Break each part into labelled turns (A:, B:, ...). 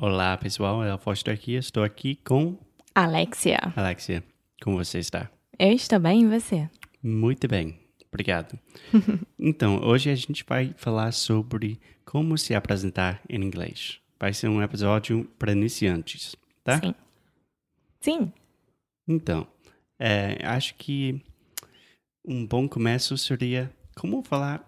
A: Olá, pessoal. É o Foster aqui. Estou aqui com
B: Alexia.
A: Alexia. Como você está?
B: Eu estou bem e você?
A: Muito bem. Obrigado. então, hoje a gente vai falar sobre como se apresentar em inglês. Vai ser um episódio para iniciantes, tá?
B: Sim. Sim.
A: Então, é, acho que um bom começo seria como falar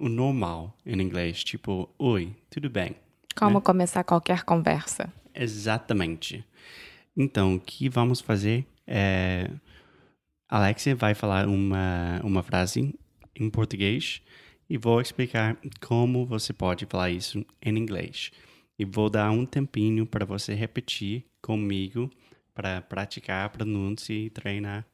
A: o normal em inglês, tipo, oi, tudo bem?
B: Como começar qualquer conversa.
A: Exatamente. Então, o que vamos fazer é. Alexia vai falar uma, uma frase em português e vou explicar como você pode falar isso em inglês. E vou dar um tempinho para você repetir comigo para praticar a pronúncia e treinar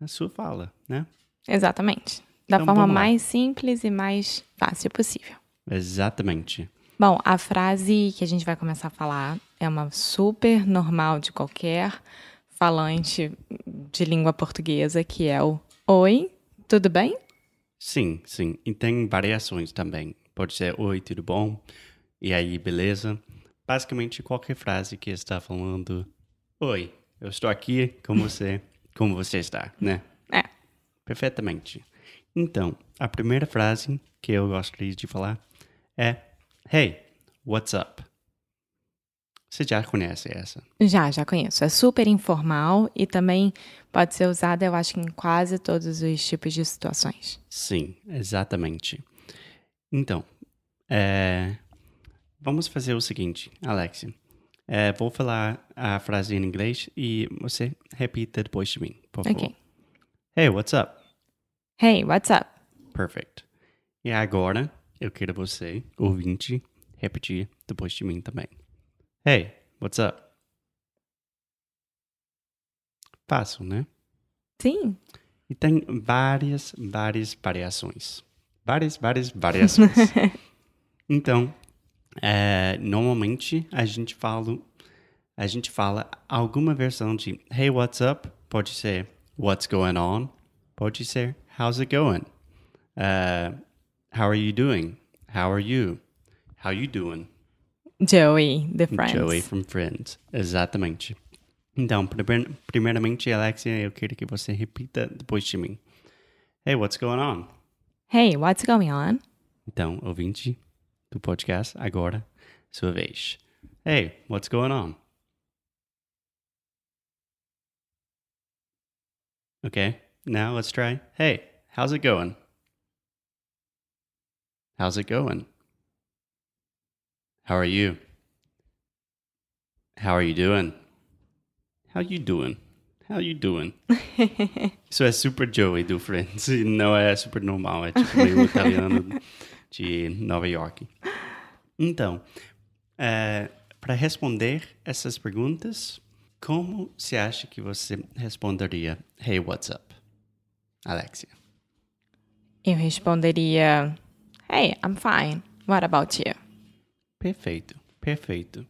A: a sua fala, né?
B: Exatamente. Da
A: Então,
B: forma mais simples e mais fácil possível.
A: Exatamente.
B: Bom, a frase que a gente vai começar a falar é uma super normal de qualquer falante de língua portuguesa, que é o Oi, tudo bem?
A: Sim, sim. E tem variações também. Pode ser oi, tudo bom? E aí, beleza? Basicamente, qualquer frase que está falando oi, eu estou aqui com você, como você está, né?
B: É.
A: Perfeitamente. Então, a primeira frase que eu gostaria de falar é Hey, what's up? Você já conhece essa?
B: Já, já conheço. É super informal e também pode ser usada, eu acho, em quase todos os tipos de situações.
A: Sim, exatamente. Então, é, vamos fazer o seguinte, Alexia. É, vou falar a frase em inglês e você repita depois de mim, por favor.
B: Ok.
A: Hey, what's up?
B: Hey, what's up?
A: Perfect. E agora, eu quero você, ouvinte, repetir depois de mim também. Hey, what's up? Fácil, né?
B: Sim.
A: E tem várias, várias variações. Várias, várias variações. então, é, normalmente a gente fala, a gente fala alguma versão de Hey, what's up? Pode ser What's going on? Pode ser How's it going? Uh, how are you doing? How are you? How you doing?
B: Joey, the Friends.
A: Joey from Friends. Exatamente. Então, primeir- primeiramente, Alexia, eu quero que você repita depois de mim. Hey, what's going on?
B: Hey, what's going on?
A: Então, ouvinte do podcast, agora, sua vez. Hey, what's going on? Okay, now let's try. Hey, how's it going? How's it going? How are you? How are you doing? How you doing? How you doing? Isso é super Joey do Friends, e não é super normal, é tipo meio italiano de Nova York. Então, para responder essas perguntas, como você acha que você responderia Hey, what's up? Alexia.
B: Eu responderia: Hey, I'm fine. What about you?
A: Perfeito, perfeito.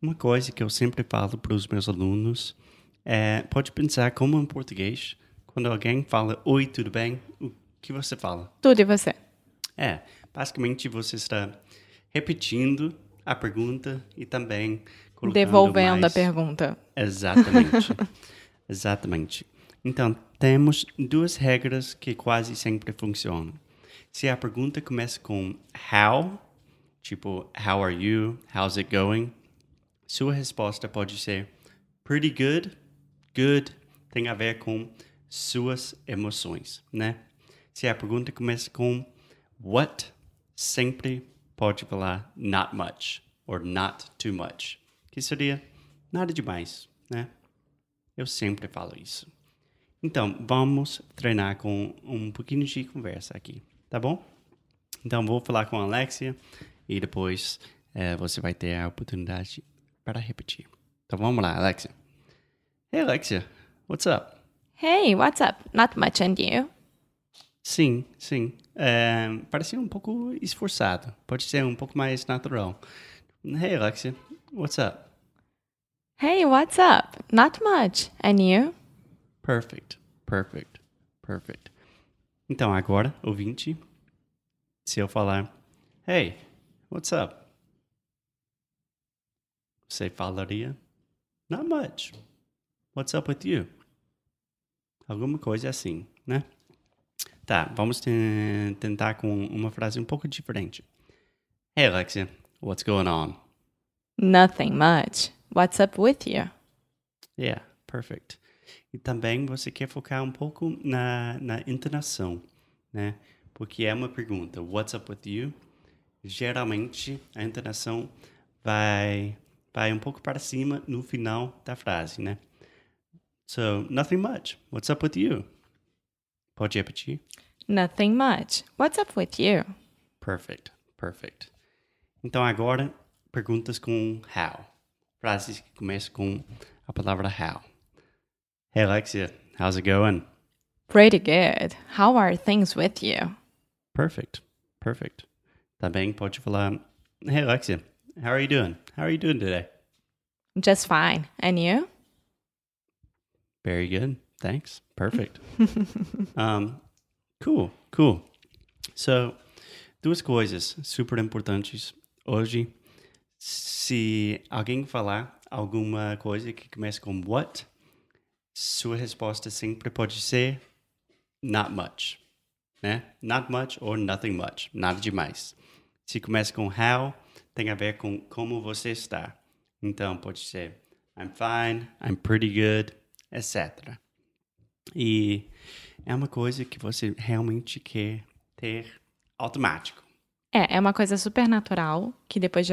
A: Uma coisa que eu sempre falo para os meus alunos é, pode pensar como em português, quando alguém fala Oi, tudo bem? O que você fala?
B: Tudo e você?
A: É, basicamente você está repetindo a pergunta e também colocando
B: Devolvendo
A: mais...
B: a pergunta.
A: Exatamente. Exatamente. Então, temos duas regras que quase sempre funcionam. Se a pergunta começa com how, tipo how are you, how's it going, sua resposta pode ser pretty good, good, tem a ver com suas emoções, né? Se a pergunta começa com what, sempre pode falar not much or not too much, que seria nada demais, né? Eu sempre falo isso. Então, vamos treinar com um pouquinho de conversa aqui, tá bom? Então, vou falar com a Alexia e depois eh, você vai ter a oportunidade para repetir. Então, vamos lá, Alexia. Hey, Alexia, what's up?
B: Hey, what's up? Not much and you?
A: Sim, sim. É, parecia um pouco esforçado. Pode ser um pouco mais natural. Hey, Alexia, what's up?
B: Hey, what's up? Not much. And you?
A: Perfect, perfect, perfect. Então, agora, ouvinte, se eu falar, hey, what's up? você falaria not much. What's up with you? Alguma coisa assim, né? Tá, vamos te- tentar com uma frase um pouco diferente. Hey Alexia, what's going on?
B: Nothing much. What's up with you?
A: Yeah, perfect. E também você quer focar um pouco na, na entonação, né? Porque é uma pergunta, what's up with you? Geralmente a entonação vai, vai um pouco para cima no final da frase, né? So, nothing much. What's up with you? Pode repetir?
B: Nothing much. What's up with you?
A: Perfect, perfect. Então agora, perguntas com how. Frases que começam com a palavra how. Hey Alexia, how's it going?
B: Pretty good. How are things with you?
A: Perfect, perfect. Também pode falar, Hey Alexia, how are you doing? How are you doing today?
B: Just fine. And you?
A: Very good, thanks. Perfect. um, cool, cool. So, duas coisas super importantes hoje. Se alguém falar alguma coisa que começa com what, sua resposta sempre pode ser not much, né? Not much or nothing much, nada demais. Se começa com how, tem a ver com como você está. Então pode ser I'm fine, I'm pretty good, etc. E é uma coisa que você realmente quer ter automático.
B: É, é uma coisa super natural que depois de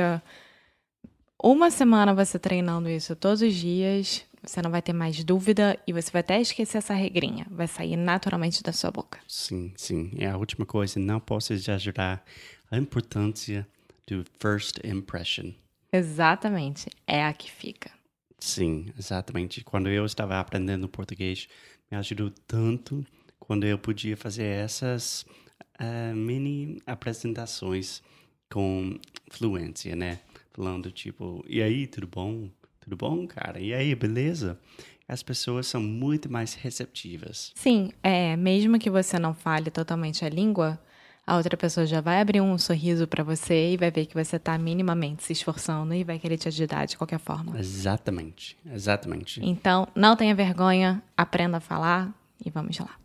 B: uma semana você treinando isso todos os dias, você não vai ter mais dúvida e você vai até esquecer essa regrinha. Vai sair naturalmente da sua boca.
A: Sim, sim. É a última coisa. Não posso exagerar a importância do first impression.
B: Exatamente. É a que fica.
A: Sim, exatamente. Quando eu estava aprendendo português, me ajudou tanto quando eu podia fazer essas ah, mini apresentações com fluência, né? Falando tipo, e aí, tudo bom? Tudo bom, cara? E aí, beleza? As pessoas são muito mais receptivas.
B: Sim, é, mesmo que você não fale totalmente a língua, a outra pessoa já vai abrir um sorriso pra você e vai ver que você tá minimamente se esforçando e vai querer te ajudar de qualquer forma.
A: Exatamente, exatamente.
B: Então, não tenha vergonha, aprenda a falar e vamos lá.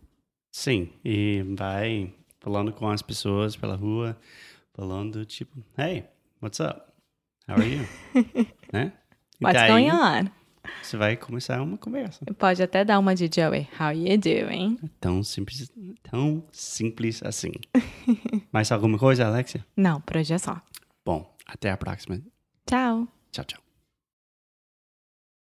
A: Sim, e vai falando com as pessoas pela rua, falando tipo, hey, what's up? How are you? né?
B: What's
A: daí,
B: going on?
A: Você vai começar uma conversa.
B: Pode até dar uma de Joey. How you doing?
A: Tão simples, tão simples assim. Mais alguma coisa, Alexia?
B: Não, por hoje é só.
A: Bom, até a próxima.
B: Tchau!
A: Tchau, tchau.